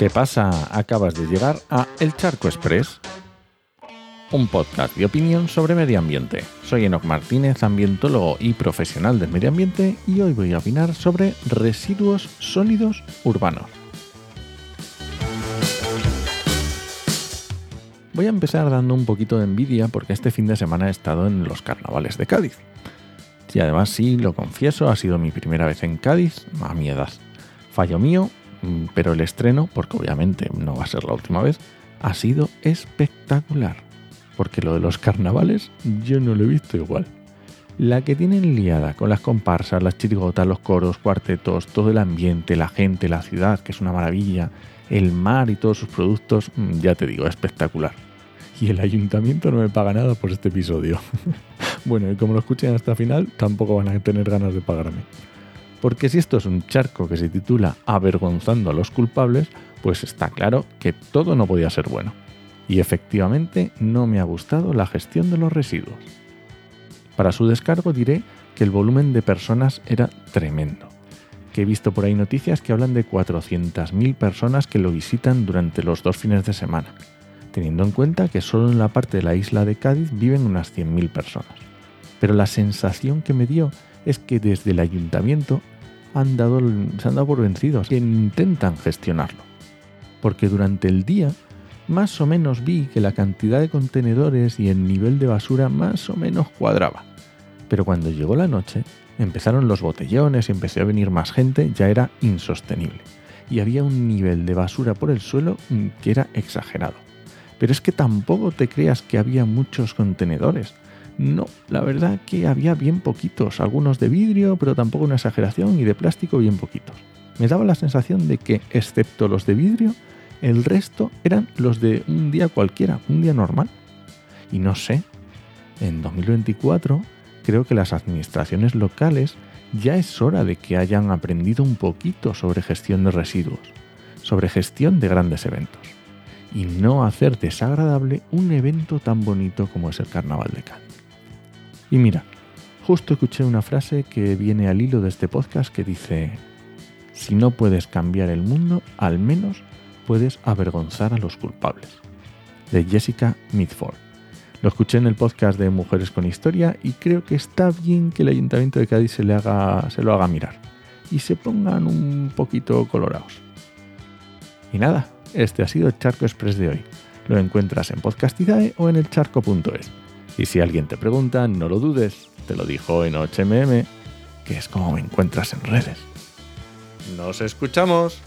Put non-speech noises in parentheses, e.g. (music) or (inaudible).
¿Qué pasa? Acabas de llegar a El Charco Express, un podcast de opinión sobre medio ambiente. Soy Enoc Martínez, ambientólogo y profesional del medio ambiente, y hoy voy a opinar sobre residuos sólidos urbanos. Voy a empezar dando un poquito de envidia porque este fin de semana he estado en los carnavales de Cádiz. Y además sí, lo confieso, ha sido mi primera vez en Cádiz a mi edad. Fallo mío, pero el estreno, porque obviamente no va a ser la última vez, ha sido espectacular. Porque lo de los carnavales yo no lo he visto igual. La que tienen liada con las comparsas, las chirigotas, los coros, cuartetos, todo el ambiente, la gente, la ciudad, que es una maravilla, el mar y todos sus productos, mm, ya te digo, espectacular. Y el ayuntamiento no me paga nada por este episodio. (laughs) bueno, y como lo escuchen hasta el final, tampoco van a tener ganas de pagarme. Porque si esto es un charco que se titula Avergonzando a los culpables, pues está claro que todo no podía ser bueno. Y efectivamente no me ha gustado la gestión de los residuos. Para su descargo diré que el volumen de personas era tremendo. Que he visto por ahí noticias que hablan de 400.000 personas que lo visitan durante los dos fines de semana, teniendo en cuenta que solo en la parte de la isla de Cádiz viven unas 100.000 personas. Pero la sensación que me dio es que desde el ayuntamiento han dado, se han dado por vencidos, que intentan gestionarlo. Porque durante el día más o menos vi que la cantidad de contenedores y el nivel de basura más o menos cuadraba. Pero cuando llegó la noche, empezaron los botellones y empezó a venir más gente, ya era insostenible. Y había un nivel de basura por el suelo que era exagerado. Pero es que tampoco te creas que había muchos contenedores. No, la verdad que había bien poquitos, algunos de vidrio, pero tampoco una exageración, y de plástico bien poquitos. Me daba la sensación de que, excepto los de vidrio, el resto eran los de un día cualquiera, un día normal. Y no sé, en 2024 creo que las administraciones locales ya es hora de que hayan aprendido un poquito sobre gestión de residuos, sobre gestión de grandes eventos, y no hacer desagradable un evento tan bonito como es el Carnaval de Cádiz. Y mira, justo escuché una frase que viene al hilo de este podcast que dice, si no puedes cambiar el mundo, al menos puedes avergonzar a los culpables. De Jessica Mitford. Lo escuché en el podcast de Mujeres con Historia y creo que está bien que el Ayuntamiento de Cádiz se, le haga, se lo haga mirar y se pongan un poquito colorados. Y nada, este ha sido el Charco Express de hoy. Lo encuentras en Podcastidae o en elcharco.es. Y si alguien te pregunta, no lo dudes, te lo dijo en HMM, que es como me encuentras en redes. ¡Nos escuchamos!